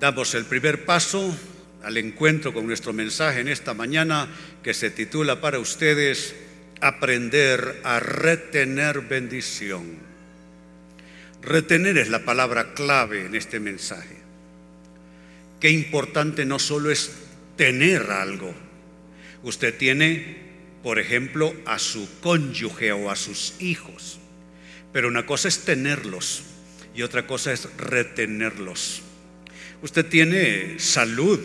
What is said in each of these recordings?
damos el primer paso al encuentro con nuestro mensaje en esta mañana que se titula para ustedes Aprender a retener bendición. Retener es la palabra clave en este mensaje. Qué importante no solo es tener algo. Usted tiene, por ejemplo, a su cónyuge o a sus hijos. Pero una cosa es tenerlos y otra cosa es retenerlos. Usted tiene salud,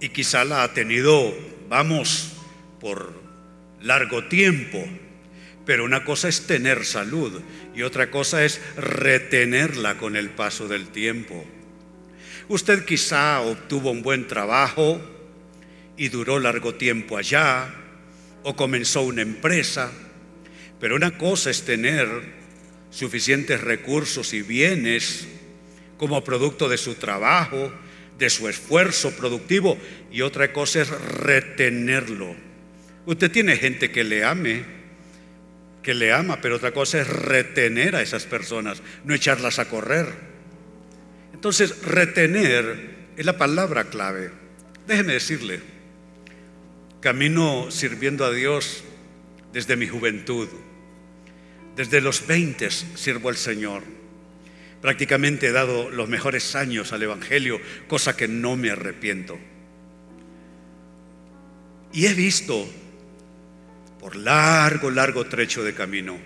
y quizá la ha tenido, vamos, por largo tiempo. Pero una cosa es tener salud y otra cosa es retenerla con el paso del tiempo. Usted quizá obtuvo un buen trabajo y duró largo tiempo allá o comenzó una empresa, pero una cosa es tener suficientes recursos y bienes como producto de su trabajo, de su esfuerzo productivo y otra cosa es retenerlo. Usted tiene gente que le ame, que le ama, pero otra cosa es retener a esas personas, no echarlas a correr. Entonces, retener es la palabra clave. Déjeme decirle, camino sirviendo a Dios desde mi juventud. Desde los 20 sirvo al Señor. Prácticamente he dado los mejores años al Evangelio, cosa que no me arrepiento. Y he visto por largo, largo trecho de camino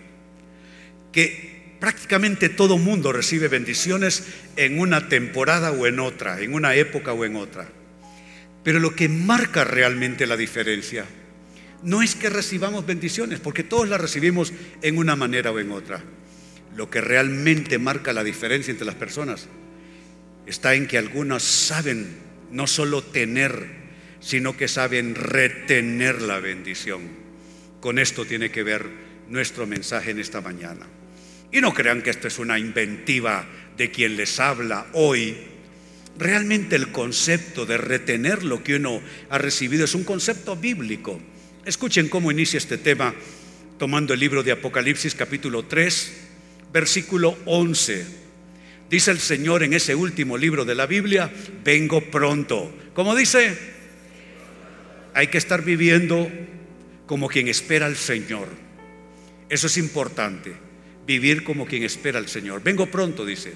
que prácticamente todo mundo recibe bendiciones en una temporada o en otra, en una época o en otra. Pero lo que marca realmente la diferencia no es que recibamos bendiciones, porque todos las recibimos en una manera o en otra. Lo que realmente marca la diferencia entre las personas está en que algunos saben no solo tener, sino que saben retener la bendición. Con esto tiene que ver nuestro mensaje en esta mañana. Y no crean que esto es una inventiva de quien les habla hoy. Realmente el concepto de retener lo que uno ha recibido es un concepto bíblico. Escuchen cómo inicia este tema tomando el libro de Apocalipsis capítulo 3, versículo 11. Dice el Señor en ese último libro de la Biblia, vengo pronto. Como dice, hay que estar viviendo como quien espera al Señor. Eso es importante, vivir como quien espera al Señor. Vengo pronto, dice.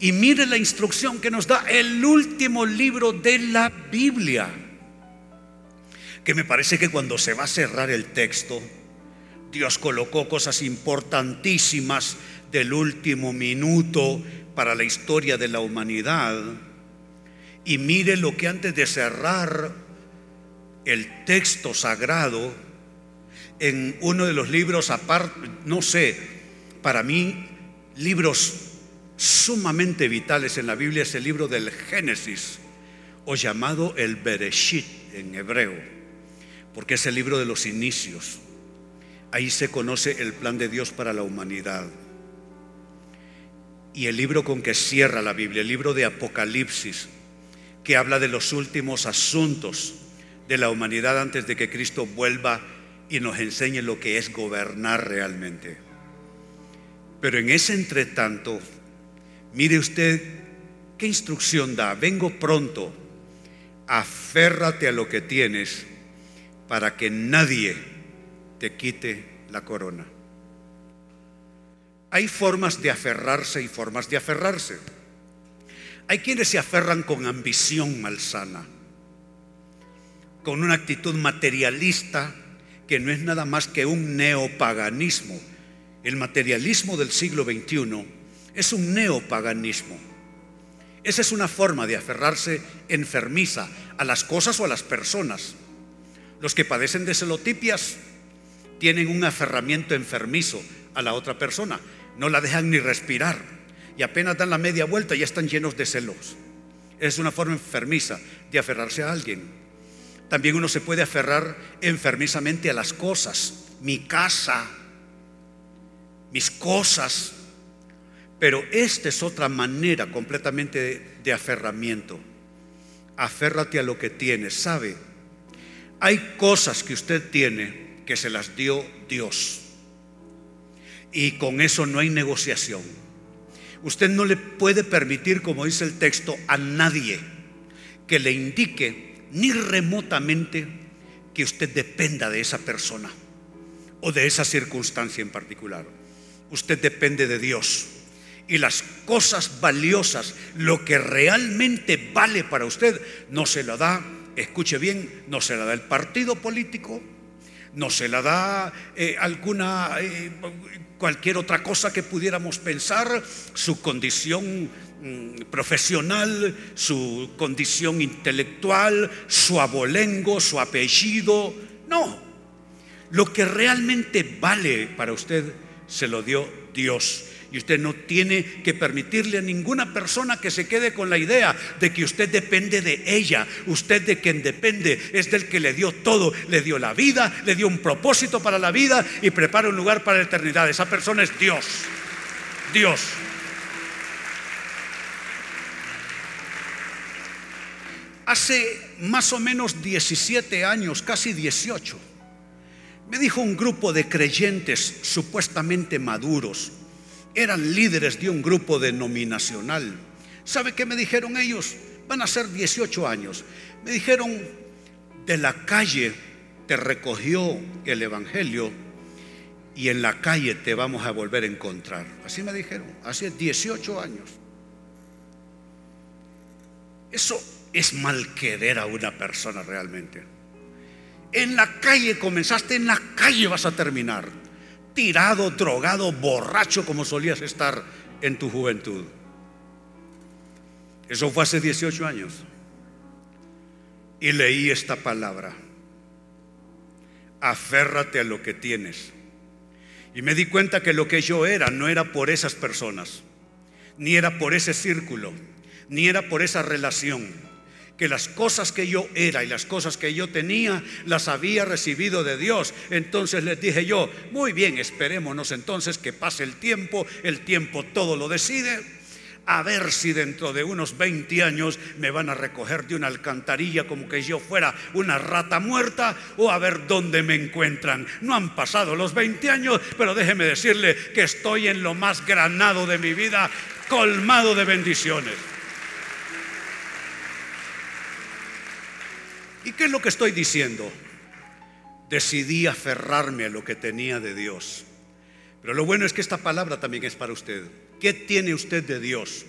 Y mire la instrucción que nos da el último libro de la Biblia. Que me parece que cuando se va a cerrar el texto, Dios colocó cosas importantísimas del último minuto para la historia de la humanidad. Y mire lo que antes de cerrar el texto sagrado, en uno de los libros, aparte, no sé, para mí, libros sumamente vitales en la Biblia es el libro del Génesis, o llamado el Bereshit en hebreo, porque es el libro de los inicios. Ahí se conoce el plan de Dios para la humanidad y el libro con que cierra la Biblia, el libro de Apocalipsis, que habla de los últimos asuntos de la humanidad antes de que Cristo vuelva y nos enseñe lo que es gobernar realmente. Pero en ese entretanto, mire usted qué instrucción da. Vengo pronto, aférrate a lo que tienes para que nadie te quite la corona. Hay formas de aferrarse y formas de aferrarse. Hay quienes se aferran con ambición malsana, con una actitud materialista que no es nada más que un neopaganismo. El materialismo del siglo XXI es un neopaganismo. Esa es una forma de aferrarse enfermiza a las cosas o a las personas. Los que padecen de celotipias tienen un aferramiento enfermizo a la otra persona no la dejan ni respirar y apenas dan la media vuelta ya están llenos de celos. Es una forma enfermiza de aferrarse a alguien. También uno se puede aferrar enfermizamente a las cosas, mi casa, mis cosas. Pero esta es otra manera completamente de aferramiento. Aférrate a lo que tienes, ¿sabe? Hay cosas que usted tiene que se las dio Dios. Y con eso no hay negociación. Usted no le puede permitir, como dice el texto, a nadie que le indique ni remotamente que usted dependa de esa persona o de esa circunstancia en particular. Usted depende de Dios. Y las cosas valiosas, lo que realmente vale para usted, no se lo da, escuche bien, no se la da el partido político, no se la da eh, alguna eh, cualquier otra cosa que pudiéramos pensar, su condición mm, profesional, su condición intelectual, su abolengo, su apellido. No, lo que realmente vale para usted se lo dio Dios. Y usted no tiene que permitirle a ninguna persona que se quede con la idea de que usted depende de ella. Usted de quien depende es del que le dio todo. Le dio la vida, le dio un propósito para la vida y prepara un lugar para la eternidad. Esa persona es Dios. Dios. Hace más o menos 17 años, casi 18, me dijo un grupo de creyentes supuestamente maduros, eran líderes de un grupo denominacional. ¿Sabe qué me dijeron ellos? Van a ser 18 años. Me dijeron, de la calle te recogió el Evangelio y en la calle te vamos a volver a encontrar. Así me dijeron, hace 18 años. Eso es mal querer a una persona realmente. En la calle comenzaste, en la calle vas a terminar tirado, drogado, borracho como solías estar en tu juventud. Eso fue hace 18 años. Y leí esta palabra. Aférrate a lo que tienes. Y me di cuenta que lo que yo era no era por esas personas, ni era por ese círculo, ni era por esa relación que las cosas que yo era y las cosas que yo tenía las había recibido de Dios. Entonces les dije yo, muy bien, esperémonos entonces que pase el tiempo, el tiempo todo lo decide. A ver si dentro de unos 20 años me van a recoger de una alcantarilla como que yo fuera una rata muerta o a ver dónde me encuentran. No han pasado los 20 años, pero déjeme decirle que estoy en lo más granado de mi vida, colmado de bendiciones. ¿Y qué es lo que estoy diciendo? Decidí aferrarme a lo que tenía de Dios. Pero lo bueno es que esta palabra también es para usted. ¿Qué tiene usted de Dios?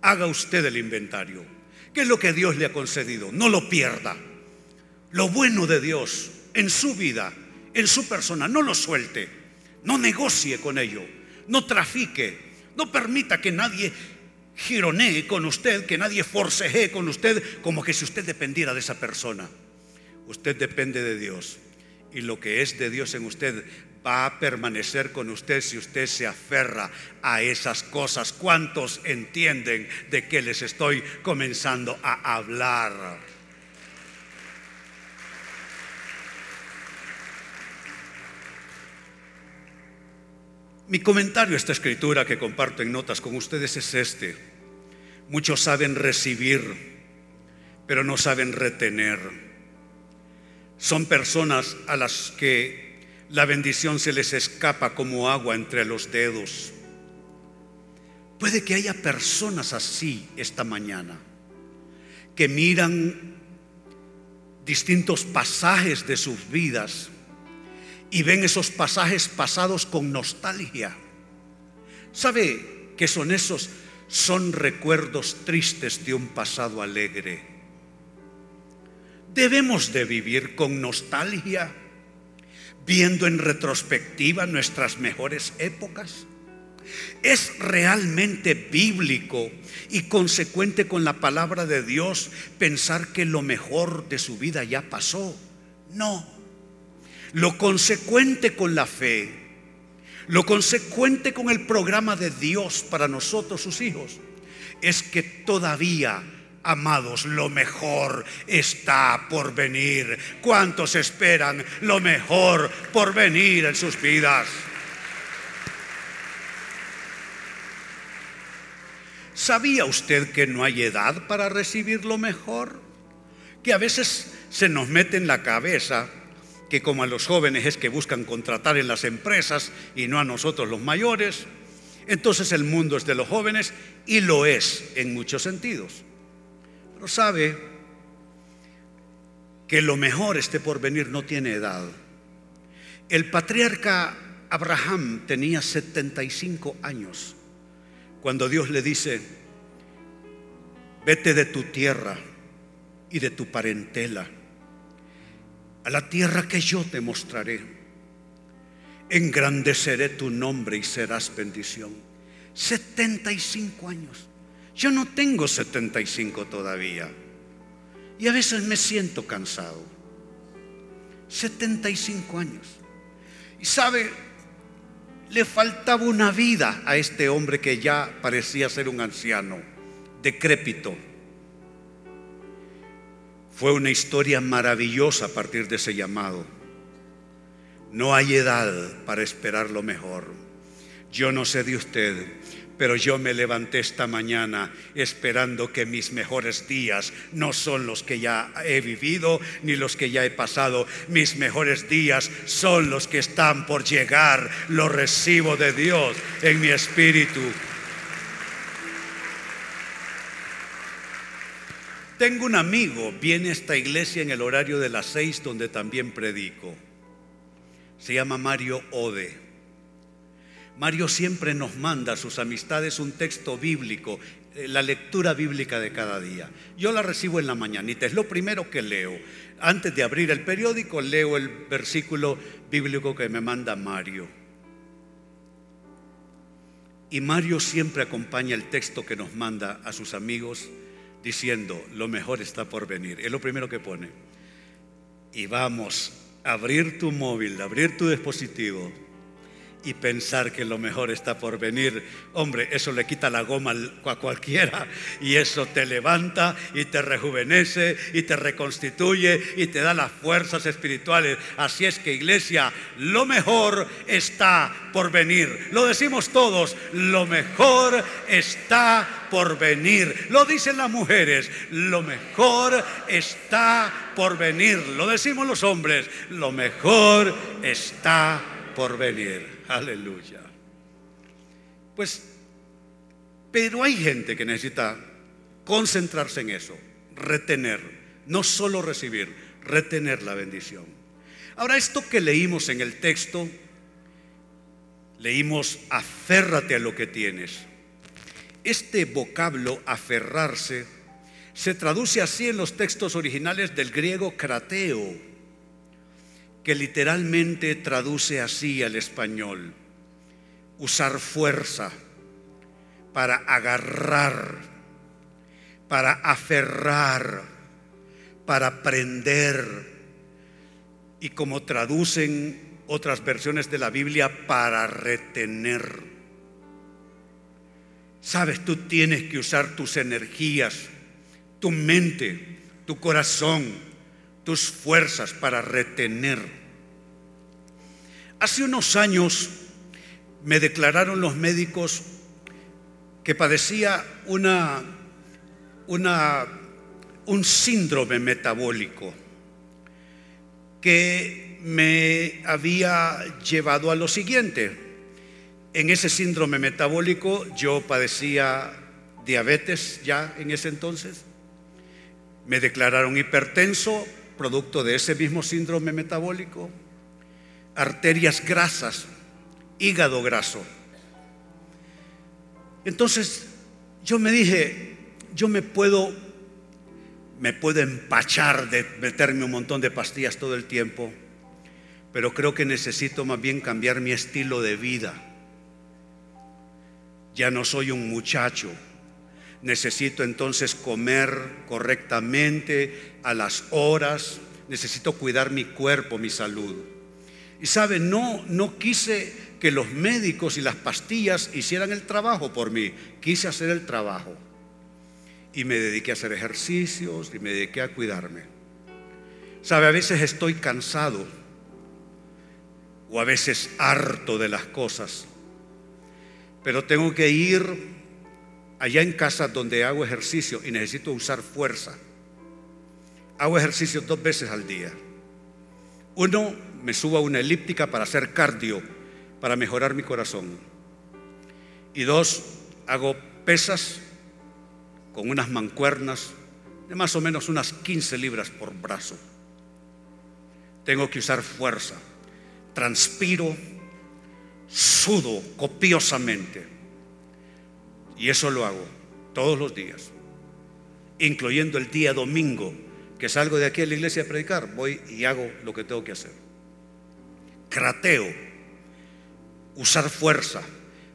Haga usted el inventario. ¿Qué es lo que Dios le ha concedido? No lo pierda. Lo bueno de Dios en su vida, en su persona, no lo suelte. No negocie con ello. No trafique. No permita que nadie gironee con usted, que nadie forcejee con usted como que si usted dependiera de esa persona. Usted depende de Dios. Y lo que es de Dios en usted va a permanecer con usted si usted se aferra a esas cosas. ¿Cuántos entienden de qué les estoy comenzando a hablar? Mi comentario a esta escritura que comparto en notas con ustedes es este. Muchos saben recibir, pero no saben retener. Son personas a las que la bendición se les escapa como agua entre los dedos. Puede que haya personas así esta mañana, que miran distintos pasajes de sus vidas y ven esos pasajes pasados con nostalgia. ¿Sabe qué son esos? Son recuerdos tristes de un pasado alegre. Debemos de vivir con nostalgia, viendo en retrospectiva nuestras mejores épocas. ¿Es realmente bíblico y consecuente con la palabra de Dios pensar que lo mejor de su vida ya pasó? No. Lo consecuente con la fe, lo consecuente con el programa de Dios para nosotros, sus hijos, es que todavía Amados, lo mejor está por venir. ¿Cuántos esperan lo mejor por venir en sus vidas? ¿Sabía usted que no hay edad para recibir lo mejor? Que a veces se nos mete en la cabeza que como a los jóvenes es que buscan contratar en las empresas y no a nosotros los mayores, entonces el mundo es de los jóvenes y lo es en muchos sentidos. Pero sabe que lo mejor esté por venir no tiene edad. El patriarca Abraham tenía 75 años cuando Dios le dice, vete de tu tierra y de tu parentela la tierra que yo te mostraré. Engrandeceré tu nombre y serás bendición. 75 años. Yo no tengo 75 todavía. Y a veces me siento cansado. 75 años. Y sabe, le faltaba una vida a este hombre que ya parecía ser un anciano, decrépito. Fue una historia maravillosa a partir de ese llamado. No hay edad para esperar lo mejor. Yo no sé de usted, pero yo me levanté esta mañana esperando que mis mejores días no son los que ya he vivido ni los que ya he pasado. Mis mejores días son los que están por llegar. Lo recibo de Dios en mi espíritu. Tengo un amigo, viene a esta iglesia en el horario de las seis donde también predico. Se llama Mario Ode. Mario siempre nos manda a sus amistades un texto bíblico, eh, la lectura bíblica de cada día. Yo la recibo en la mañanita, es lo primero que leo. Antes de abrir el periódico, leo el versículo bíblico que me manda Mario. Y Mario siempre acompaña el texto que nos manda a sus amigos diciendo, lo mejor está por venir. Es lo primero que pone. Y vamos abrir tu móvil, abrir tu dispositivo y pensar que lo mejor está por venir. Hombre, eso le quita la goma a cualquiera y eso te levanta y te rejuvenece y te reconstituye y te da las fuerzas espirituales. Así es que iglesia, lo mejor está por venir. Lo decimos todos, lo mejor está por venir. Lo dicen las mujeres, lo mejor está por venir. Lo decimos los hombres, lo mejor está por venir. Aleluya. Pues, pero hay gente que necesita concentrarse en eso, retener, no solo recibir, retener la bendición. Ahora, esto que leímos en el texto, leímos aférrate a lo que tienes. Este vocablo aferrarse se traduce así en los textos originales del griego krateo que literalmente traduce así al español, usar fuerza para agarrar, para aferrar, para prender, y como traducen otras versiones de la Biblia, para retener. Sabes, tú tienes que usar tus energías, tu mente, tu corazón, tus fuerzas para retener. Hace unos años me declararon los médicos que padecía una, una, un síndrome metabólico que me había llevado a lo siguiente. En ese síndrome metabólico yo padecía diabetes ya en ese entonces. Me declararon hipertenso, producto de ese mismo síndrome metabólico, arterias grasas, hígado graso. Entonces yo me dije, yo me puedo me puedo empachar de meterme un montón de pastillas todo el tiempo, pero creo que necesito más bien cambiar mi estilo de vida. Ya no soy un muchacho, necesito entonces comer correctamente a las horas, necesito cuidar mi cuerpo, mi salud. Y sabe, no, no quise que los médicos y las pastillas hicieran el trabajo por mí, quise hacer el trabajo. y me dediqué a hacer ejercicios y me dediqué a cuidarme. Sabe, a veces estoy cansado o a veces harto de las cosas, pero tengo que ir allá en casa donde hago ejercicio y necesito usar fuerza. Hago ejercicio dos veces al día. Uno, me subo a una elíptica para hacer cardio, para mejorar mi corazón. Y dos, hago pesas con unas mancuernas de más o menos unas 15 libras por brazo. Tengo que usar fuerza. Transpiro, sudo copiosamente. Y eso lo hago todos los días, incluyendo el día domingo, que salgo de aquí a la iglesia a predicar, voy y hago lo que tengo que hacer. Crateo, usar fuerza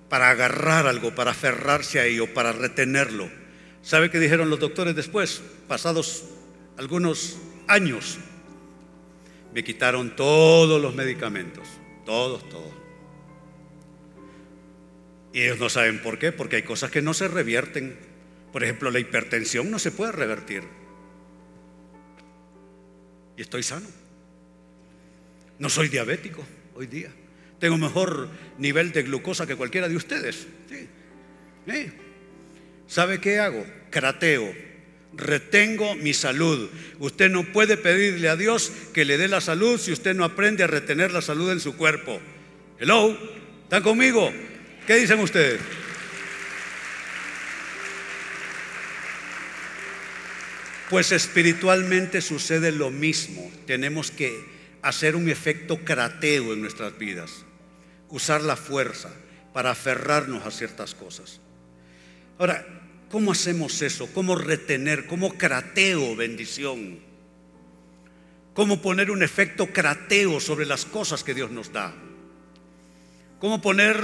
para agarrar algo, para aferrarse a ello, para retenerlo. ¿Sabe qué dijeron los doctores después? Pasados algunos años, me quitaron todos los medicamentos, todos, todos. Y ellos no saben por qué, porque hay cosas que no se revierten. Por ejemplo, la hipertensión no se puede revertir. Y estoy sano. No soy diabético hoy día. Tengo mejor nivel de glucosa que cualquiera de ustedes. ¿Sabe qué hago? Crateo. Retengo mi salud. Usted no puede pedirle a Dios que le dé la salud si usted no aprende a retener la salud en su cuerpo. Hello, ¿están conmigo? ¿Qué dicen ustedes? Pues espiritualmente sucede lo mismo. Tenemos que hacer un efecto crateo en nuestras vidas, usar la fuerza para aferrarnos a ciertas cosas. Ahora, ¿cómo hacemos eso? ¿Cómo retener? ¿Cómo crateo bendición? ¿Cómo poner un efecto crateo sobre las cosas que Dios nos da? ¿Cómo poner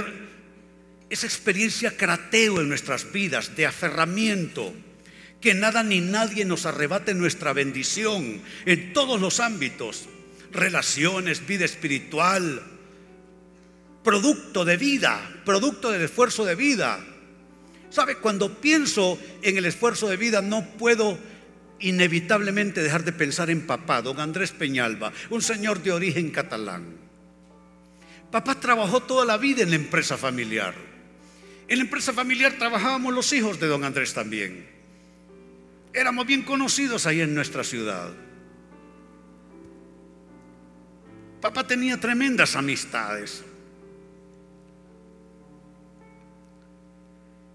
esa experiencia crateo en nuestras vidas de aferramiento? Que nada ni nadie nos arrebate nuestra bendición en todos los ámbitos, relaciones, vida espiritual, producto de vida, producto del esfuerzo de vida. ¿Sabe? Cuando pienso en el esfuerzo de vida no puedo inevitablemente dejar de pensar en papá, don Andrés Peñalba, un señor de origen catalán. Papá trabajó toda la vida en la empresa familiar. En la empresa familiar trabajábamos los hijos de don Andrés también. Éramos bien conocidos ahí en nuestra ciudad. Papá tenía tremendas amistades.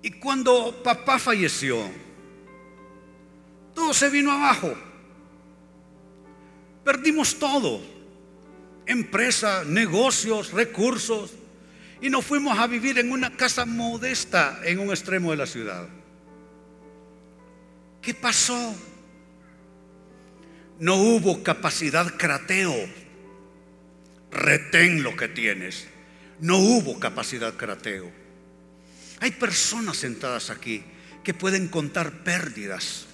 Y cuando papá falleció, todo se vino abajo. Perdimos todo. Empresa, negocios, recursos. Y nos fuimos a vivir en una casa modesta en un extremo de la ciudad. ¿Qué pasó? No hubo capacidad crateo. Retén lo que tienes. No hubo capacidad crateo. Hay personas sentadas aquí que pueden contar pérdidas.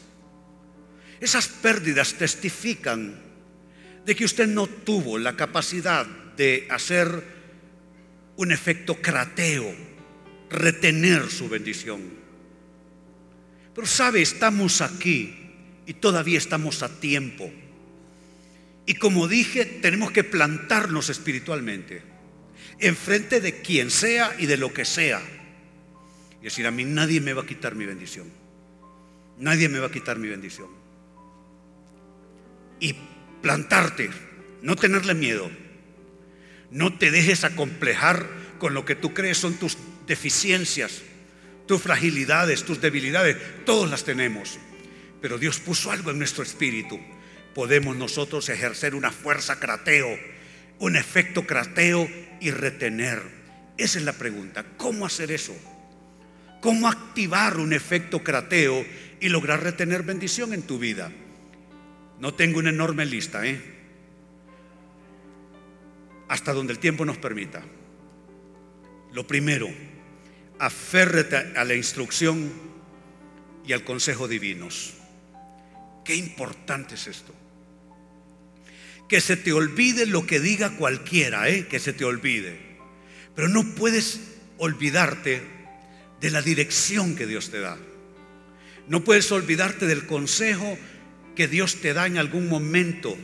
Esas pérdidas testifican de que usted no tuvo la capacidad de hacer un efecto crateo, retener su bendición. Pero sabe, estamos aquí y todavía estamos a tiempo. Y como dije, tenemos que plantarnos espiritualmente, enfrente de quien sea y de lo que sea. Y decir, a mí nadie me va a quitar mi bendición. Nadie me va a quitar mi bendición. Y plantarte, no tenerle miedo. No te dejes acomplejar con lo que tú crees son tus deficiencias, tus fragilidades, tus debilidades. Todos las tenemos. Pero Dios puso algo en nuestro espíritu. Podemos nosotros ejercer una fuerza crateo, un efecto crateo y retener. Esa es la pregunta. ¿Cómo hacer eso? cómo activar un efecto crateo y lograr retener bendición en tu vida. No tengo una enorme lista, ¿eh? Hasta donde el tiempo nos permita. Lo primero, aférrate a la instrucción y al consejo divinos. Qué importante es esto. Que se te olvide lo que diga cualquiera, ¿eh? que se te olvide. Pero no puedes olvidarte de la dirección que Dios te da. No puedes olvidarte del consejo que Dios te da en algún momento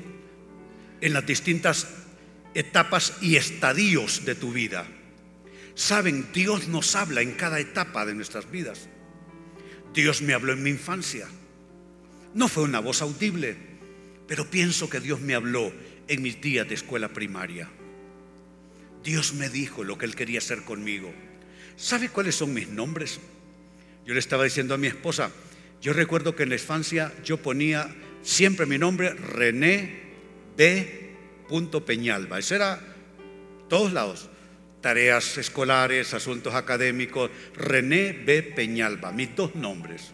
en las distintas etapas y estadios de tu vida. Saben, Dios nos habla en cada etapa de nuestras vidas. Dios me habló en mi infancia. No fue una voz audible, pero pienso que Dios me habló en mis días de escuela primaria. Dios me dijo lo que Él quería hacer conmigo. ¿Sabe cuáles son mis nombres? Yo le estaba diciendo a mi esposa, yo recuerdo que en la infancia yo ponía siempre mi nombre René B. Peñalba. Ese era todos lados. Tareas escolares, asuntos académicos. René B. Peñalba, mis dos nombres.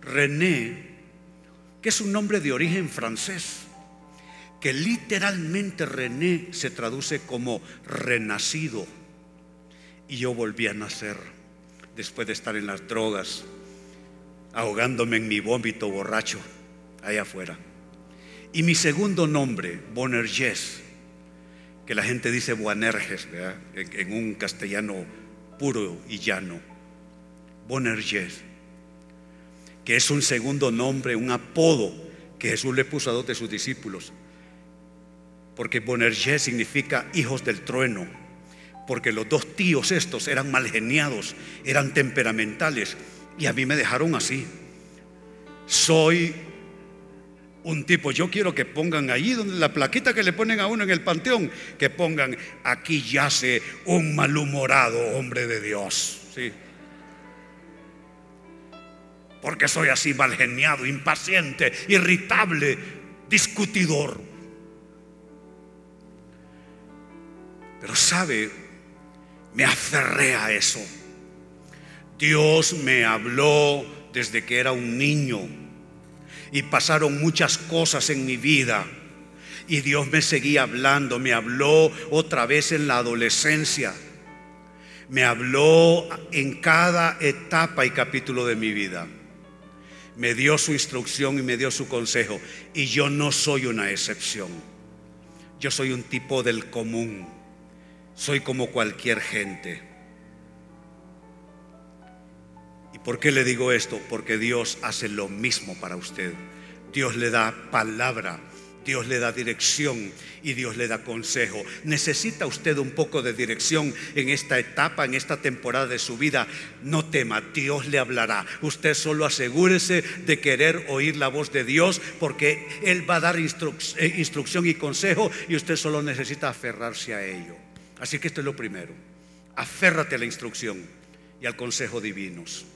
René, que es un nombre de origen francés, que literalmente René se traduce como renacido. Y yo volví a nacer después de estar en las drogas, ahogándome en mi vómito borracho allá afuera. Y mi segundo nombre, Bonerges, que la gente dice Boanerges, en, un castellano puro y llano. Bonerges, que es un segundo nombre, un apodo que Jesús le puso a dos de sus discípulos. Porque Bonerges significa hijos del trueno. Porque los dos tíos estos eran malgeniados, eran temperamentales. Y a mí me dejaron así. Soy un tipo, yo quiero que pongan allí donde la plaquita que le ponen a uno en el panteón, que pongan aquí yace un malhumorado hombre de Dios. ¿sí? Porque soy así malgeniado, impaciente, irritable, discutidor. Pero sabe, me aferré a eso. Dios me habló desde que era un niño y pasaron muchas cosas en mi vida. Y Dios me seguía hablando, me habló otra vez en la adolescencia, me habló en cada etapa y capítulo de mi vida. Me dio su instrucción y me dio su consejo. Y yo no soy una excepción. Yo soy un tipo del común. Soy como cualquier gente. ¿Por qué le digo esto? Porque Dios hace lo mismo para usted. Dios le da palabra, Dios le da dirección y Dios le da consejo. ¿Necesita usted un poco de dirección en esta etapa, en esta temporada de su vida? No tema, Dios le hablará. Usted solo asegúrese de querer oír la voz de Dios porque Él va a dar eh, instrucción y consejo y usted solo necesita aferrarse a ello. Así que esto es lo primero. Aférrate a la instrucción y al consejo divinos.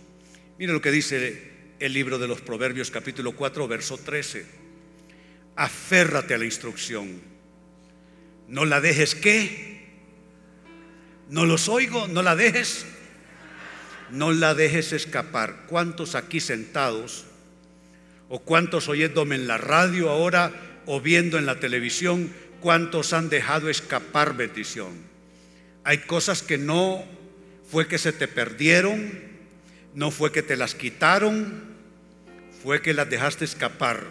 Mire lo que dice el libro de los Proverbios capítulo 4, verso 13. Aférrate a la instrucción. No la dejes qué. No los oigo, no la dejes. No la dejes escapar. ¿Cuántos aquí sentados o cuántos oyéndome en la radio ahora o viendo en la televisión, cuántos han dejado escapar bendición? Hay cosas que no fue que se te perdieron, no fue que te las quitaron, fue que las dejaste escapar.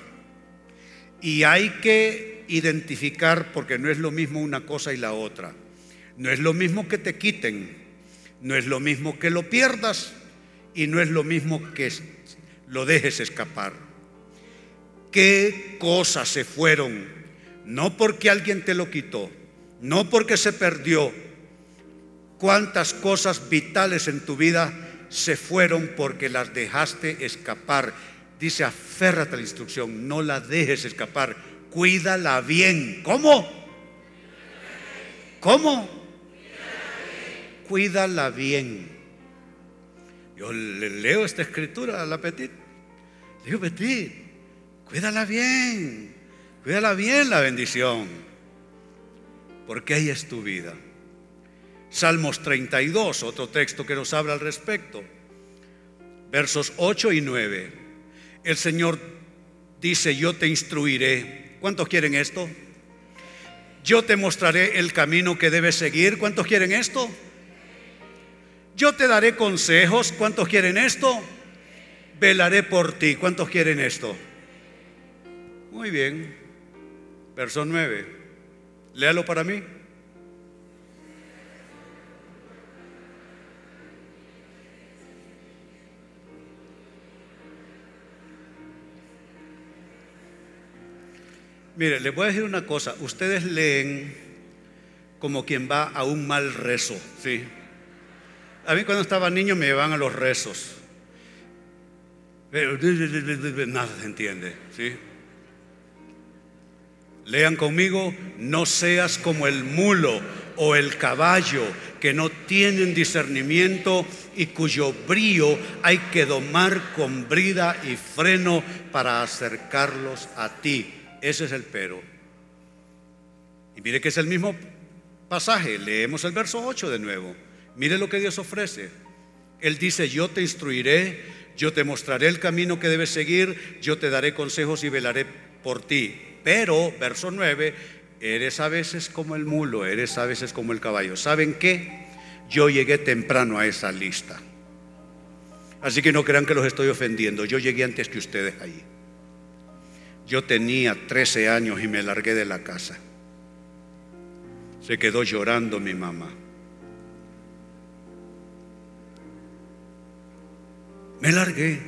Y hay que identificar, porque no es lo mismo una cosa y la otra. No es lo mismo que te quiten, no es lo mismo que lo pierdas y no es lo mismo que lo dejes escapar. ¿Qué cosas se fueron? No porque alguien te lo quitó, no porque se perdió. ¿Cuántas cosas vitales en tu vida se fueron porque las dejaste escapar. Dice, aférrate a la instrucción, no la dejes escapar, cuídala bien. ¿Cómo? ¿Cómo? Cuídala bien. Yo le leo esta escritura a la Petit. Digo, Petit, cuídala bien, cuídala bien la bendición, porque ahí es tu vida. Salmos 32, otro texto que nos habla al respecto. Versos 8 y 9. El Señor dice, yo te instruiré. ¿Cuántos quieren esto? Yo te mostraré el camino que debes seguir. ¿Cuántos quieren esto? Yo te daré consejos. ¿Cuántos quieren esto? Velaré por ti. ¿Cuántos quieren esto? Muy bien. Verso 9. Léalo para mí. Mire, les voy a decir una cosa. Ustedes leen como quien va a un mal rezo, ¿sí? A mí cuando estaba niño me llevaban a los rezos. Pero nada se entiende, ¿sí? Lean conmigo, no seas como el mulo o el caballo que no tienen discernimiento y cuyo brío hay que domar con brida y freno para acercarlos a ti. Ese es el pero. Y mire que es el mismo pasaje. Leemos el verso 8 de nuevo. Mire lo que Dios ofrece. Él dice, yo te instruiré, yo te mostraré el camino que debes seguir, yo te daré consejos y velaré por ti. Pero, verso 9, eres a veces como el mulo, eres a veces como el caballo. ¿Saben qué? Yo llegué temprano a esa lista. Así que no crean que los estoy ofendiendo. Yo llegué antes que ustedes ahí. Yo tenía 13 años y me largué de la casa. Se quedó llorando mi mamá. Me largué.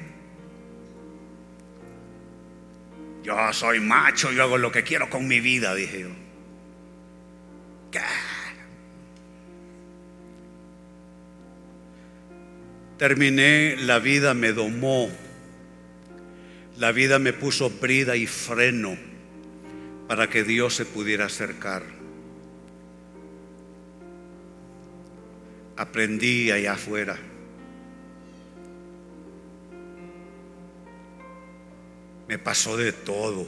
Yo soy macho, yo hago lo que quiero con mi vida, dije yo. Terminé, la vida me domó. La vida me puso brida y freno para que Dios se pudiera acercar. Aprendí allá afuera. Me pasó de todo.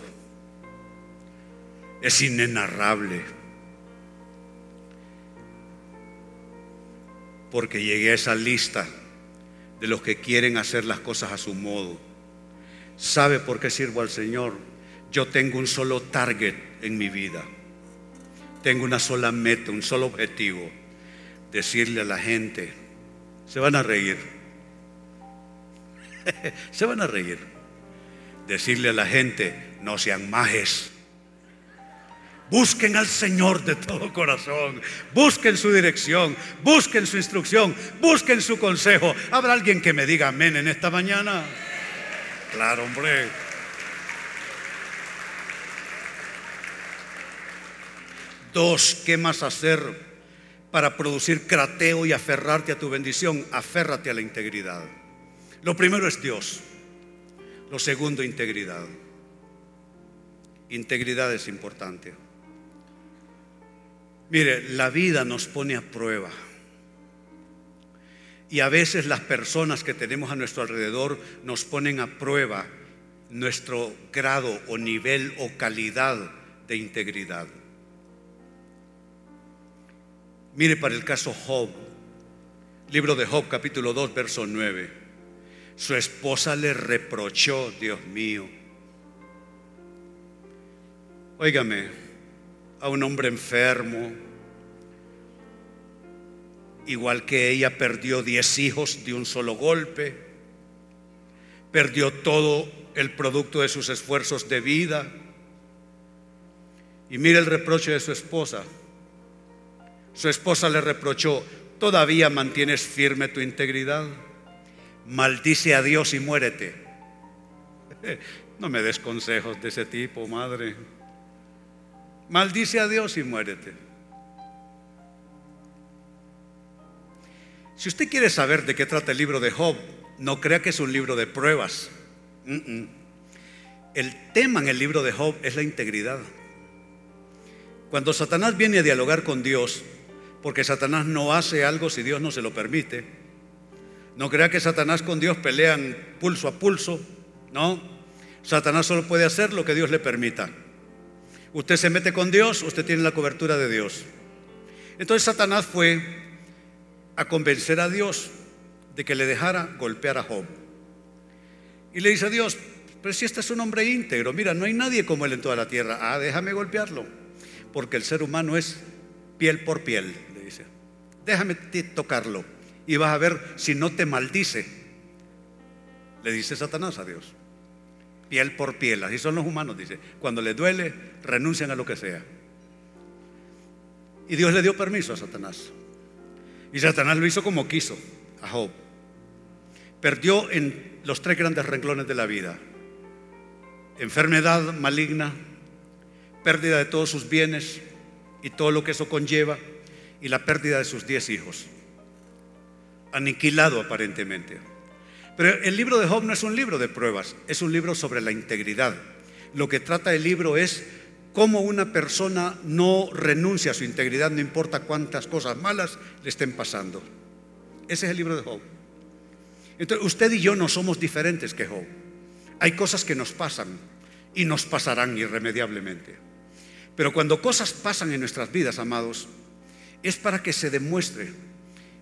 Es inenarrable. Porque llegué a esa lista de los que quieren hacer las cosas a su modo ¿Sabe por qué sirvo al Señor? Yo tengo un solo target en mi vida. Tengo una sola meta, un solo objetivo. Decirle a la gente, se van a reír. se van a reír. Decirle a la gente, no sean majes. Busquen al Señor de todo corazón. Busquen su dirección. Busquen su instrucción. Busquen su consejo. ¿Habrá alguien que me diga amén en esta mañana? Claro, hombre. Dos, ¿qué más hacer para producir crateo y aferrarte a tu bendición? Aférrate a la integridad. Lo primero es Dios. Lo segundo, integridad. Integridad es importante. Mire, la vida nos pone a prueba. Y a veces las personas que tenemos a nuestro alrededor nos ponen a prueba nuestro grado o nivel o calidad de integridad. Mire para el caso Job, libro de Job capítulo 2, verso 9. Su esposa le reprochó, Dios mío. Óigame, a un hombre enfermo, igual que ella perdió diez hijos de un solo golpe, perdió todo el producto de sus esfuerzos de vida. Y mire el reproche de su esposa. Su esposa le reprochó, ¿todavía mantienes firme tu integridad? Maldice a Dios y muérete. No me des consejos de ese tipo, madre. Maldice a Dios y muérete. Si usted quiere saber de qué trata el libro de Job, no crea que es un libro de pruebas. El tema en el libro de Job es la integridad. Cuando Satanás viene a dialogar con Dios, porque Satanás no hace algo si Dios no se lo permite, no crea que Satanás con Dios pelean pulso a pulso, no. Satanás solo puede hacer lo que Dios le permita. Usted se mete con Dios, usted tiene la cobertura de Dios. Entonces Satanás fue a convencer a Dios de que le dejara golpear a Job. Y le dice a Dios, pero si este es un hombre íntegro, mira, no hay nadie como él en toda la tierra. Ah, déjame golpearlo, porque el ser humano es piel por piel, le dice. Déjame tocarlo y vas a ver si no te maldice. Le dice Satanás a Dios. Piel por piel, así son los humanos, dice. Cuando le duele, renuncian a lo que sea. Y Dios le dio permiso a Satanás. Y Satanás lo hizo como quiso a Job. Perdió en los tres grandes renglones de la vida. Enfermedad maligna, pérdida de todos sus bienes y todo lo que eso conlleva, y la pérdida de sus diez hijos. Aniquilado aparentemente. Pero el libro de Job no es un libro de pruebas, es un libro sobre la integridad. Lo que trata el libro es cómo una persona no renuncia a su integridad, no importa cuántas cosas malas le estén pasando. Ese es el libro de Job. Entonces, usted y yo no somos diferentes que Job. Hay cosas que nos pasan y nos pasarán irremediablemente. Pero cuando cosas pasan en nuestras vidas, amados, es para que se demuestre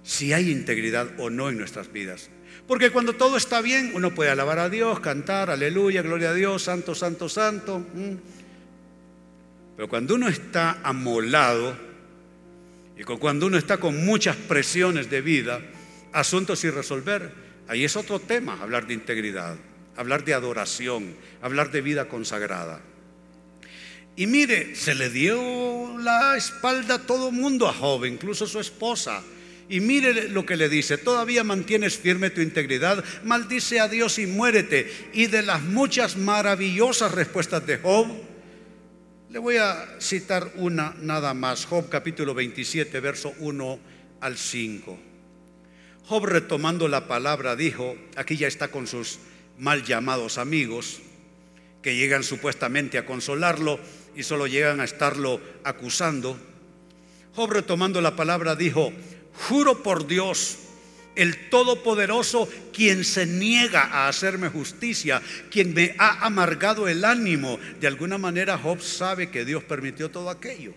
si hay integridad o no en nuestras vidas. Porque cuando todo está bien, uno puede alabar a Dios, cantar, aleluya, gloria a Dios, santo, santo, santo. Pero cuando uno está amolado y cuando uno está con muchas presiones de vida, asuntos sin resolver, ahí es otro tema, hablar de integridad, hablar de adoración, hablar de vida consagrada. Y mire, se le dio la espalda a todo mundo a Job, incluso su esposa. Y mire lo que le dice, todavía mantienes firme tu integridad, maldice a Dios y muérete. Y de las muchas maravillosas respuestas de Job, le voy a citar una nada más, Job capítulo 27, verso 1 al 5. Job retomando la palabra dijo, aquí ya está con sus mal llamados amigos, que llegan supuestamente a consolarlo y solo llegan a estarlo acusando. Job retomando la palabra dijo, juro por Dios, el Todopoderoso, quien se niega a hacerme justicia, quien me ha amargado el ánimo. De alguna manera Job sabe que Dios permitió todo aquello.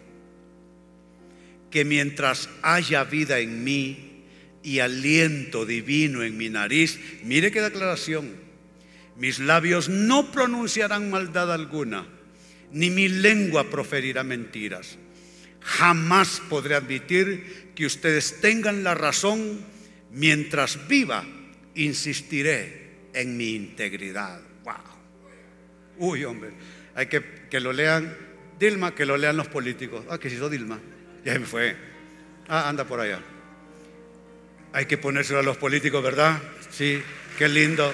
Que mientras haya vida en mí y aliento divino en mi nariz, mire qué declaración, mis labios no pronunciarán maldad alguna, ni mi lengua proferirá mentiras. Jamás podré admitir que ustedes tengan la razón mientras viva, insistiré en mi integridad. Wow. Uy, hombre, hay que que lo lean Dilma, que lo lean los políticos. Ah, que si hizo Dilma. Ya me fue. Ah, anda por allá. Hay que ponérselo a los políticos, ¿verdad? Sí, qué lindo.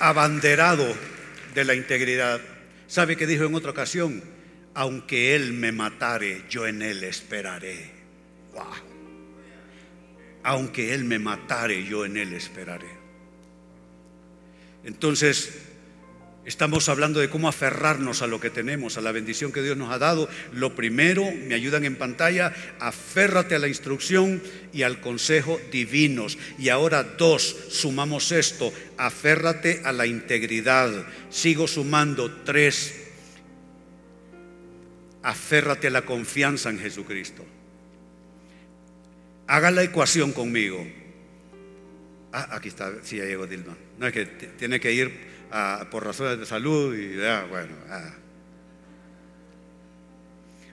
Abanderado de la integridad. ¿Sabe qué dijo en otra ocasión? Aunque Él me matare, yo en Él esperaré. Aunque Él me matare, yo en Él esperaré. Entonces, estamos hablando de cómo aferrarnos a lo que tenemos, a la bendición que Dios nos ha dado. Lo primero, me ayudan en pantalla, aférrate a la instrucción y al consejo divinos. Y ahora dos, sumamos esto, aférrate a la integridad. Sigo sumando tres aférrate a la confianza en Jesucristo. Haga la ecuación conmigo. Ah, aquí está, sí, ya llegó Dilma. No es que tiene que ir por razones de salud y ah, bueno. Ah.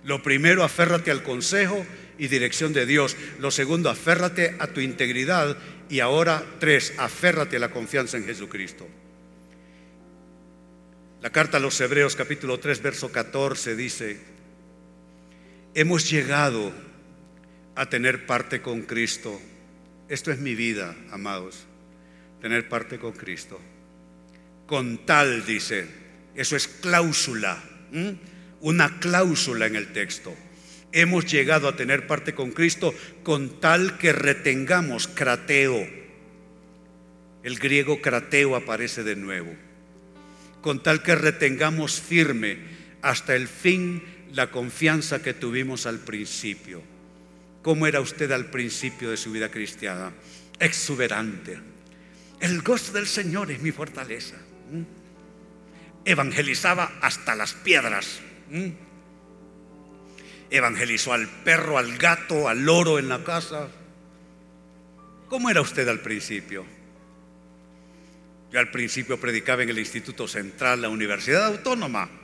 Lo primero, aférrate al consejo y dirección de Dios. Lo segundo, aférrate a tu integridad. Y ahora, tres, aférrate a la confianza en Jesucristo. La carta a los Hebreos capítulo 3, verso 14 dice, hemos llegado a tener parte con Cristo. Esto es mi vida, amados, tener parte con Cristo. Con tal, dice, eso es cláusula, una cláusula en el texto. Hemos llegado a tener parte con Cristo con tal que retengamos crateo. El griego crateo aparece de nuevo. Con tal que retengamos firme hasta el fin la confianza que tuvimos al principio. ¿Cómo era usted al principio de su vida cristiana? Exuberante. El gozo del Señor es mi fortaleza. Evangelizaba hasta las piedras. Evangelizó al perro, al gato, al loro en la casa. ¿Cómo era usted al principio? Yo al principio predicaba en el Instituto Central, la Universidad Autónoma.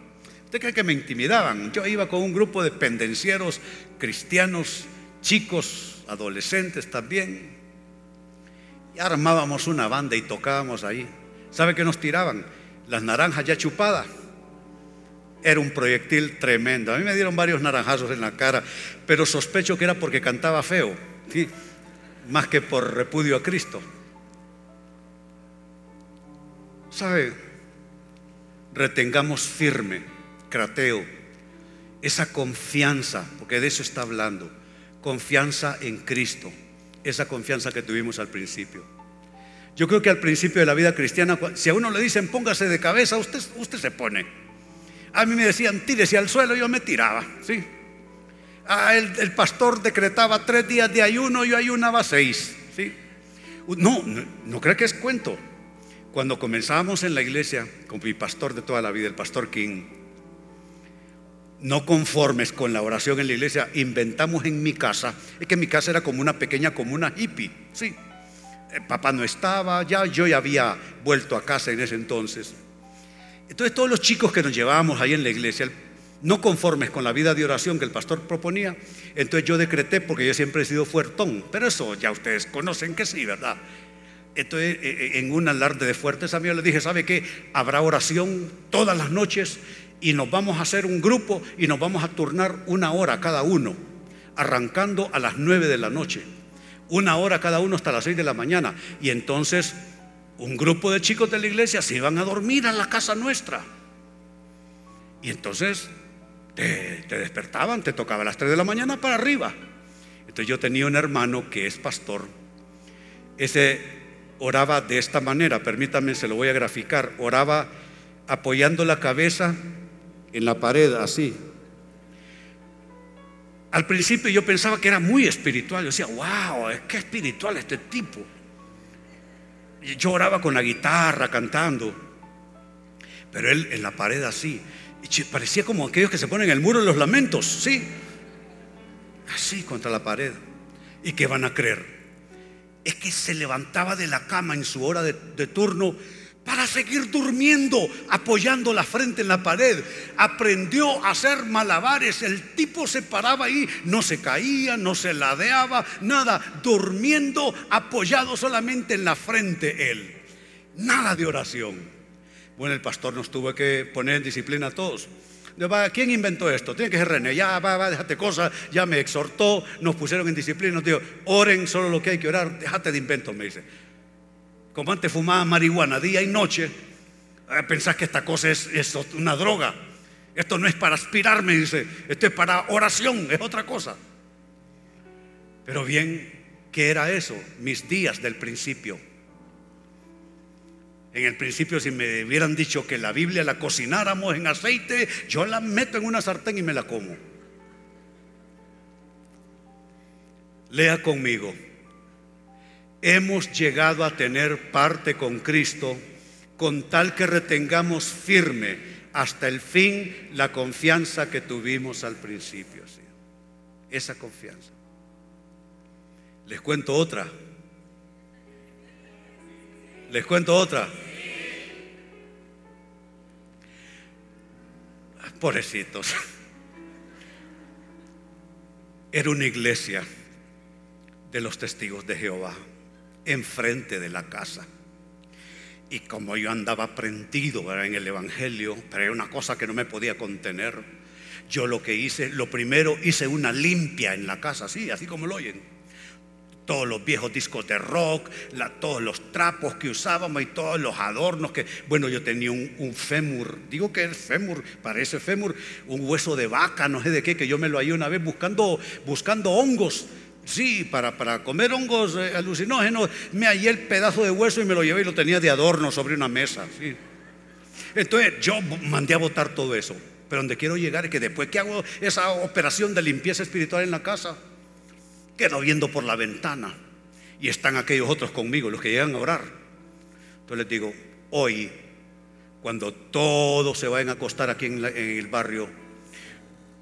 ¿Usted cree que me intimidaban? Yo iba con un grupo de pendencieros cristianos, chicos, adolescentes también. Y armábamos una banda y tocábamos ahí. ¿Sabe qué nos tiraban? Las naranjas ya chupadas. Era un proyectil tremendo. A mí me dieron varios naranjazos en la cara, pero sospecho que era porque cantaba feo, más que por repudio a Cristo. ¿Sabe? Retengamos firme, crateo, esa confianza, porque de eso está hablando, confianza en Cristo, esa confianza que tuvimos al principio. Yo creo que al principio de la vida cristiana, si a uno le dicen póngase de cabeza, usted, usted se pone. A mí me decían tírese al suelo, yo me tiraba, ¿sí? Ah, el, pastor decretaba tres días de ayuno, yo ayunaba seis, ¿sí? No, no, no creo que es cuento. Cuando comenzábamos en la iglesia con mi pastor de toda la vida, el pastor King, no conformes con la oración en la iglesia, inventamos en mi casa, es que mi casa era como una pequeña comuna hippie, sí. El papá no estaba, ya yo ya había vuelto a casa en ese entonces. Entonces todos los chicos que nos llevábamos ahí en la iglesia, no conformes con la vida de oración que el pastor proponía, entonces yo decreté, porque yo siempre he sido fuertón, pero eso ya ustedes conocen que sí, ¿verdad? Entonces, eh, eh, en un alarde de fuertes a mí le dije, ¿sabe qué? Habrá oración todas las noches y nos vamos a hacer un grupo y nos vamos a turnar una hora cada uno, arrancando a las nueve de la noche, una hora cada uno hasta las seis de la mañana. Y entonces un grupo de chicos de la iglesia se iban a dormir a la casa nuestra. Y entonces te, despertaban, te tocaba a las tres de la mañana para arriba. Entonces yo tenía un hermano que es pastor. Ese oraba de esta manera, permítanme, se lo voy a graficar. Oraba apoyando la cabeza en la pared, así. Al principio yo pensaba que era muy espiritual. Yo decía, wow, es que espiritual este tipo. Yo oraba con la guitarra, cantando. Pero él en la pared así. Y parecía como aquellos que se ponen en el muro de los lamentos, sí. Así contra la pared. ¿Y qué van a creer? Es que se levantaba de la cama en su hora de turno para seguir durmiendo, apoyando la frente en la pared. Aprendió a hacer malabares. El tipo se paraba ahí, no se caía, no se ladeaba, nada, durmiendo, apoyado solamente en la frente él. Nada de oración. Bueno, el pastor nos tuvo que poner en disciplina a todos. ¿Quién inventó esto? Tiene que ser René. Ya, va, va, déjate cosas. Ya me exhortó, nos pusieron en disciplina. Nos dijo, oren solo lo que hay que orar. Déjate de inventos, me dice como antes fumaba marihuana día y noche, eh, pensás que esta cosa es, es, una droga. Esto no es para aspirarme, dice, esto es para oración, es otra cosa. Pero bien, ¿qué era eso? Mis días del principio. En el principio, si me hubieran dicho que la Biblia la cocináramos en aceite, yo la meto en una sartén y me la como. Lea conmigo hemos llegado a tener parte con Cristo con tal que retengamos firme hasta el fin la confianza que tuvimos al principio. ¿sí? Esa confianza. Les cuento otra. Les cuento otra. Pobrecitos. Era una iglesia de los testigos de Jehová enfrente de la casa. Y como yo andaba prendido en el Evangelio, pero era una cosa que no me podía contener, yo lo que hice, lo primero hice una limpia en la casa, así, así como lo oyen. Todos los viejos discos de rock, todos los trapos que usábamos y todos los adornos que, bueno, yo tenía un, un fémur, digo que es fémur, parece fémur, un hueso de vaca, no sé de qué, que yo me lo hallé una vez buscando, buscando hongos Sí, para, para comer hongos eh, alucinógenos, me hallé el pedazo de hueso y me lo llevé y lo tenía de adorno sobre una mesa. Sí. Entonces yo mandé a botar todo eso. Pero donde quiero llegar es que después que hago esa operación de limpieza espiritual en la casa, quedo viendo por la ventana y están aquellos otros conmigo, los que llegan a orar. Entonces les digo, hoy, cuando todos se vayan a acostar aquí en, en el barrio,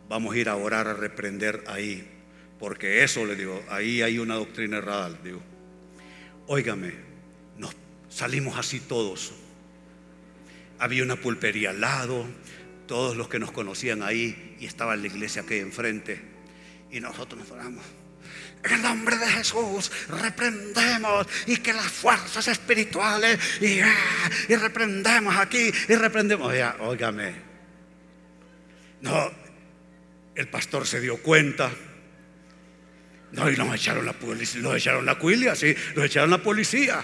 vamos a ir a orar, a reprender ahí porque eso le digo, ahí hay una doctrina errada, digo. Óigame, nos salimos así todos. Había una pulpería al lado, todos los que nos conocían ahí, y estaba la iglesia aquí enfrente. Y nosotros nos oramos. En el nombre de Jesús reprendemos y que las fuerzas espirituales y, ah, y reprendemos aquí y reprendemos. Ya, óigame. No, el pastor se dio cuenta no, y nos echaron la policía, nos echaron la cuilia, sí, nos echaron la policía.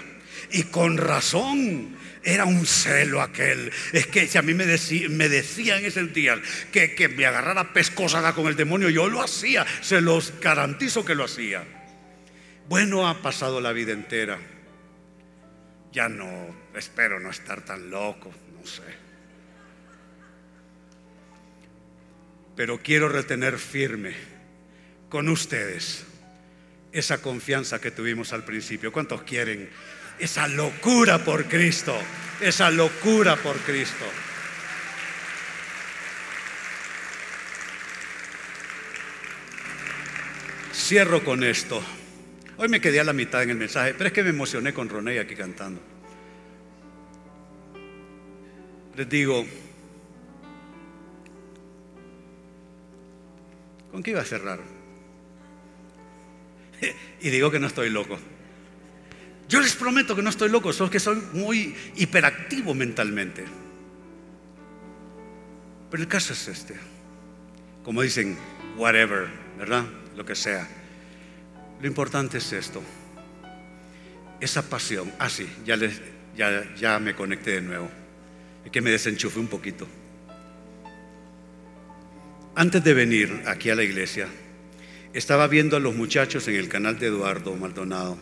Y con razón. Era un celo aquel. Es que si a mí me, decía, me decían ese día que, que me agarrara pescosada con el demonio, yo lo hacía. Se los garantizo que lo hacía. Bueno, ha pasado la vida entera. Ya no, espero no estar tan loco, no sé. Pero quiero retener firme con ustedes esa confianza que tuvimos al principio. ¿Cuántos quieren esa locura por Cristo? Esa locura por Cristo. Cierro con esto. Hoy me quedé a la mitad en el mensaje, pero es que me emocioné con Roney aquí cantando. Les digo, ¿con qué iba a cerrar? y digo que no estoy loco. Yo les prometo que no estoy loco, solo que soy muy hiperactivo mentalmente. Pero el caso es este. Como dicen, whatever, ¿verdad? Lo que sea. Lo importante es esto. Esa pasión. Ah, sí, ya, les, ya, ya me conecté de nuevo. Es que me desenchufé un poquito. Antes de venir aquí a la iglesia, estaba viendo a los muchachos en el canal de Eduardo Maldonado,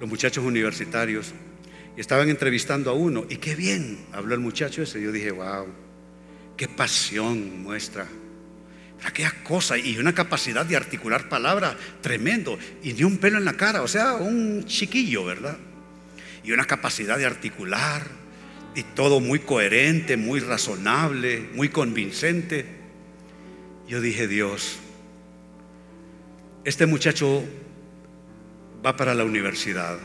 los muchachos universitarios, y estaban entrevistando a uno, y qué bien habló el muchacho ese. Yo dije, wow, qué pasión muestra. Aquella cosa y una capacidad de articular palabras tremendo, y ni un pelo en la cara, o sea, un chiquillo, ¿verdad? Y una capacidad de articular, y todo muy coherente, muy razonable, muy convincente. Yo dije, Dios, este muchacho va para la universidad,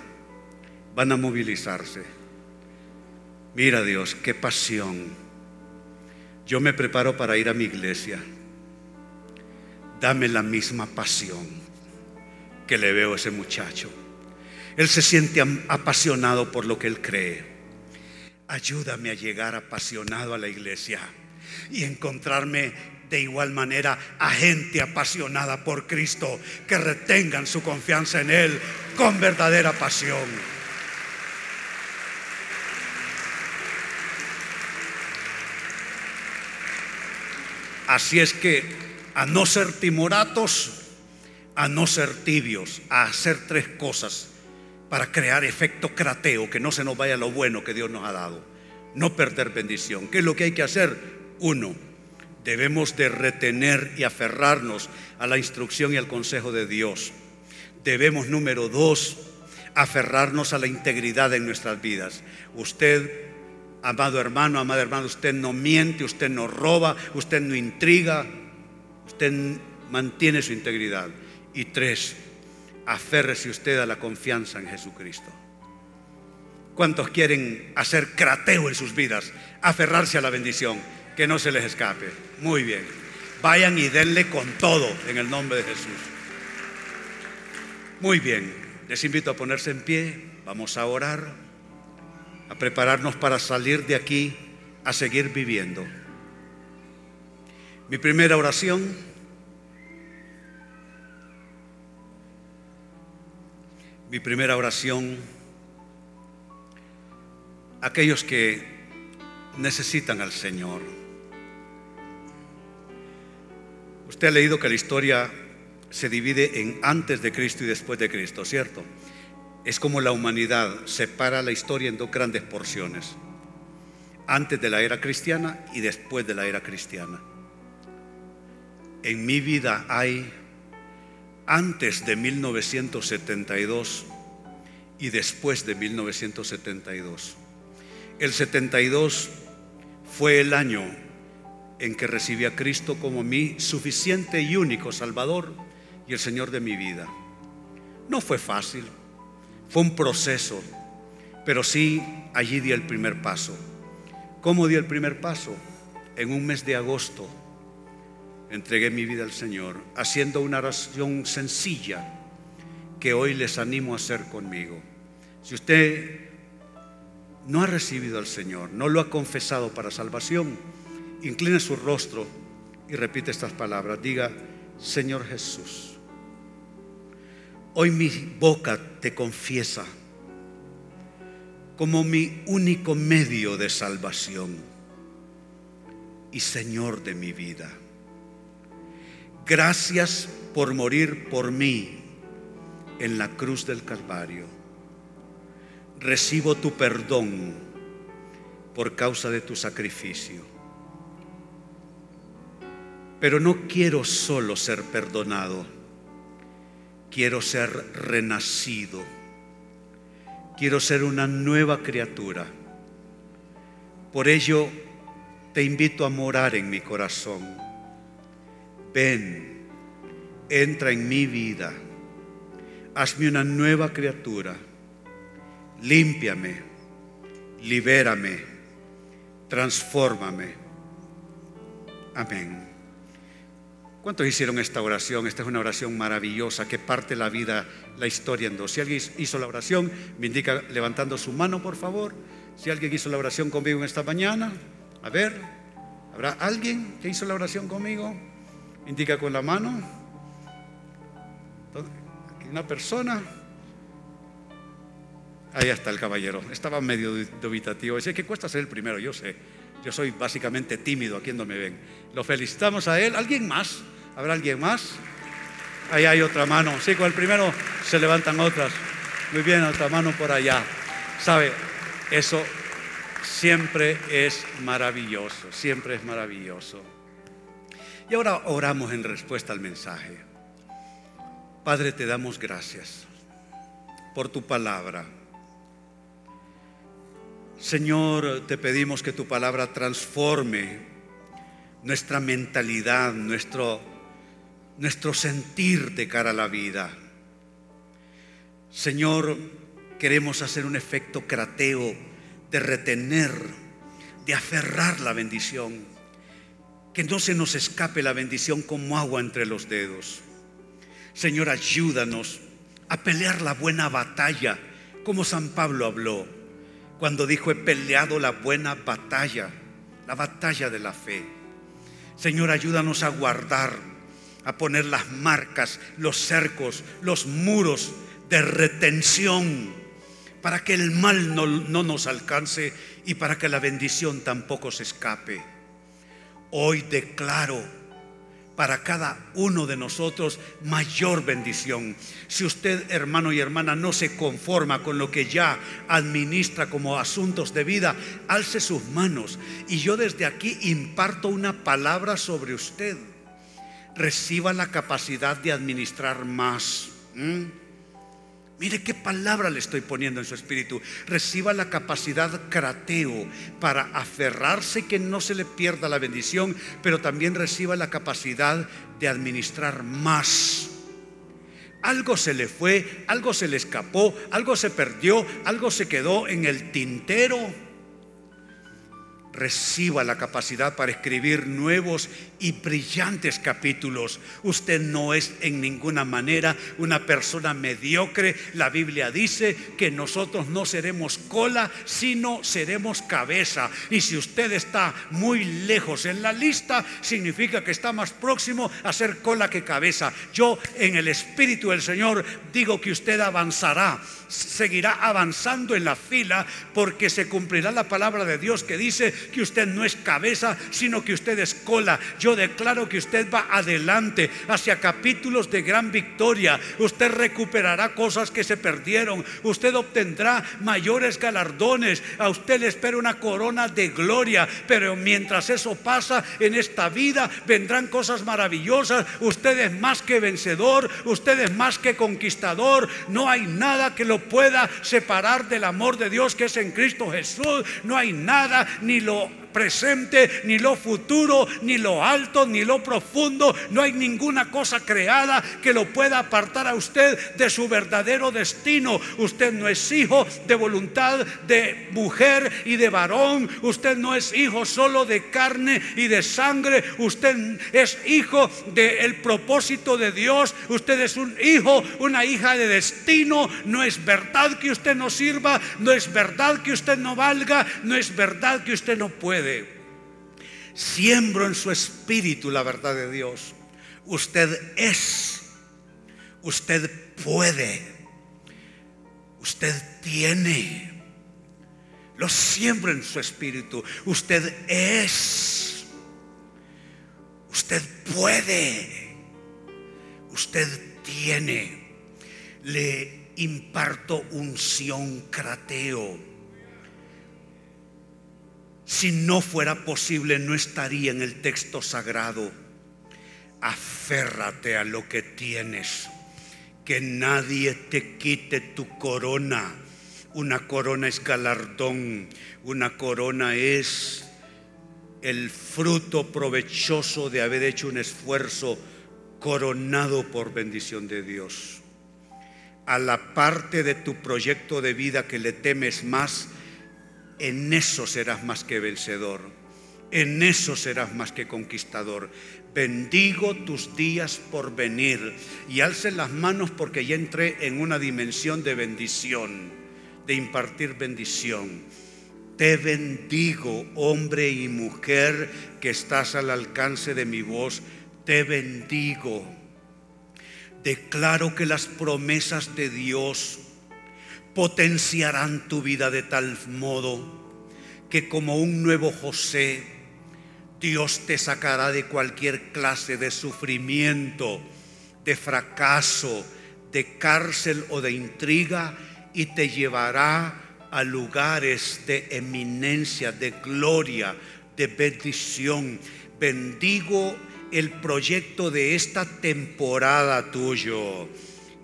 van a movilizarse. Mira Dios, qué pasión. Yo me preparo para ir a mi iglesia. Dame la misma pasión que le veo a ese muchacho. Él se siente apasionado por lo que él cree. Ayúdame a llegar apasionado a la iglesia y encontrarme de igual manera a gente apasionada por Cristo, que retengan su confianza en Él con verdadera pasión. Así es que a no ser timoratos, a no ser tibios, a hacer tres cosas para crear efecto crateo, que no se nos vaya lo bueno que Dios nos ha dado. No perder bendición. ¿Qué es lo que hay que hacer? Uno, debemos de retener y aferrarnos a la instrucción y al consejo de Dios. Debemos, número dos, aferrarnos a la integridad en nuestras vidas. Usted, amado hermano, amada hermana, usted no miente, usted no roba, usted no intriga, usted mantiene su integridad. Y tres, aférrese usted a la confianza en Jesucristo. ¿Cuántos quieren hacer crateo en sus vidas? Aferrarse a la bendición que no se les escape. Muy bien. Vayan y denle con todo en el nombre de Jesús. Muy bien. Les invito a ponerse en pie. Vamos a orar. A prepararnos para salir de aquí a seguir viviendo. Mi primera oración. Mi primera oración. Aquellos que necesitan al Señor Usted ha leído que la historia se divide en antes de Cristo y después de Cristo, ¿cierto? Es como la humanidad separa la historia en dos grandes porciones, antes de la era cristiana y después de la era cristiana. En mi vida hay antes de 1972 y después de 1972. El 72 fue el año en que recibí a Cristo como mi suficiente y único Salvador y el Señor de mi vida. No fue fácil, fue un proceso, pero sí allí di el primer paso. ¿Cómo di el primer paso? En un mes de agosto entregué mi vida al Señor, haciendo una oración sencilla que hoy les animo a hacer conmigo. Si usted no ha recibido al Señor, no lo ha confesado para salvación, incline su rostro y repite estas palabras. Diga, Señor Jesús, hoy mi boca te confiesa como mi único medio de salvación y Señor de mi vida. Gracias por morir por mí en la cruz del Calvario. Recibo tu perdón por causa de tu sacrificio. Pero no quiero solo ser perdonado, quiero ser renacido, quiero ser una nueva criatura. Por ello te invito a morar en mi corazón. Ven, entra en mi vida, hazme una nueva criatura, límpiame, libérame, transfórmame. Amén. ¿Cuántos hicieron esta oración? Esta es una oración maravillosa que parte la vida, la historia en dos. Si alguien hizo la oración, me indica levantando su mano, por favor. Si alguien hizo la oración conmigo en esta mañana, a ver, ¿habrá alguien que hizo la oración conmigo? indica con la mano. Aquí una persona. Ahí está el caballero. Estaba medio dubitativo. Dice que cuesta ser el primero, yo sé. Yo soy básicamente tímido aquí donde me ven. Lo felicitamos a él. ¿Alguien más? ¿Habrá alguien más? Ahí hay otra mano. Sí, con el primero se levantan otras. Muy bien, otra mano por allá. ¿Sabe? Eso siempre es maravilloso, siempre es maravilloso. Y ahora oramos en respuesta al mensaje. Padre, te damos gracias por tu palabra. Señor, te pedimos que tu palabra transforme nuestra mentalidad, nuestro nuestro sentir de cara a la vida. Señor, queremos hacer un efecto crateo de retener, de aferrar la bendición, que no se nos escape la bendición como agua entre los dedos. Señor, ayúdanos a pelear la buena batalla, como San Pablo habló, cuando dijo, he peleado la buena batalla, la batalla de la fe. Señor, ayúdanos a guardar a poner las marcas, los cercos, los muros de retención para que el mal no, no, nos alcance y para que la bendición tampoco se escape. Hoy declaro para cada uno de nosotros mayor bendición. Si usted, hermano y hermana, no se conforma con lo que ya administra como asuntos de vida, alce sus manos y yo desde aquí imparto una palabra sobre usted reciba la capacidad de administrar más. ¿Mm? Mire qué palabra le estoy poniendo en su espíritu. Reciba la capacidad crateo para aferrarse que no se le pierda la bendición, pero también reciba la capacidad de administrar más. Algo se le fue, algo se le escapó, algo se perdió, algo se quedó en el tintero reciba la capacidad para escribir nuevos y brillantes capítulos. Usted no es en ninguna manera una persona mediocre. La Biblia dice que nosotros no seremos cola, sino seremos cabeza. Y si usted está muy lejos en la lista, significa que está más próximo a ser cola que cabeza. Yo en el Espíritu del Señor digo que usted avanzará seguirá avanzando en la fila porque se cumplirá la palabra de Dios que dice que usted no es cabeza, sino que usted es cola. Yo declaro que usted va adelante hacia capítulos de gran victoria. Usted recuperará cosas que se perdieron. Usted obtendrá mayores galardones. A usted le espera una corona de gloria. Pero mientras eso pasa en esta vida, vendrán cosas maravillosas. Usted es más que vencedor. Usted es más que conquistador. No hay nada que lo pueda separar del amor de Dios que es en Cristo Jesús. No hay nada, ni lo presente, ni lo futuro, ni lo alto, ni lo profundo. No hay ninguna cosa creada que lo pueda apartar a usted de su verdadero destino. Usted no es hijo de voluntad de mujer y de varón. Usted no es hijo solo de carne y de sangre. Usted es hijo del propósito de Dios. Usted es un hijo, una hija de destino. No es verdad que usted no sirva. No es verdad que usted no valga. No es verdad que usted no puede. Siembro en su espíritu la verdad de Dios. Usted es, usted puede, usted tiene, Lo siembra en su espíritu. Usted es. Usted puede. Usted tiene. Le imparto unción crateo. Si no fuera posible, no estaría en el texto sagrado. Aférrate a lo que tienes. Que nadie te quite tu corona. Una corona es galardón. Una corona es el fruto provechoso de haber hecho un esfuerzo coronado por bendición de Dios. A la parte de tu proyecto de vida que le temes más, en eso serás más que vencedor. En eso serás más que conquistador. Bendigo tus días por venir y alce las manos porque ya entré en una dimensión de bendición, de impartir bendición. Te bendigo, hombre y mujer que estás al alcance de mi voz. Te bendigo. Declaro que las promesas de Dios potenciarán tu vida de tal modo que como un nuevo José, Dios te sacará de cualquier clase de sufrimiento, de fracaso, de cárcel o de intriga y te llevará a lugares de eminencia, de gloria, de bendición. Bendigo el proyecto de esta temporada tuyo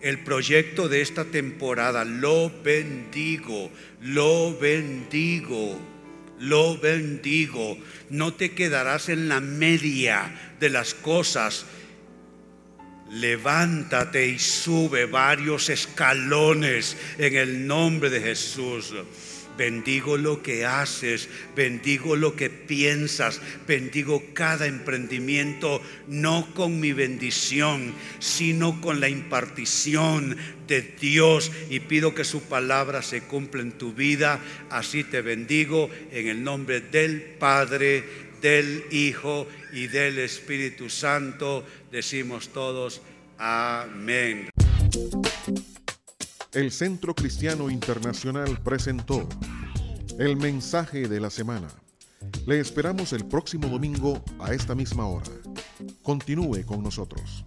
el proyecto de esta temporada. Lo bendigo, lo bendigo, lo bendigo. No te quedarás en la media de las cosas. Levántate y sube varios escalones en el nombre de Jesús. Bendigo lo que haces, bendigo lo que piensas, bendigo cada emprendimiento, no con mi bendición, sino con la impartición de Dios. Y pido que su palabra se cumpla en tu vida. Así te bendigo en el nombre del Padre, del Hijo y del Espíritu Santo. Decimos todos, amén el Centro Cristiano Internacional presentó el mensaje de la semana. Le esperamos el próximo domingo a esta misma hora. Continúe con nosotros.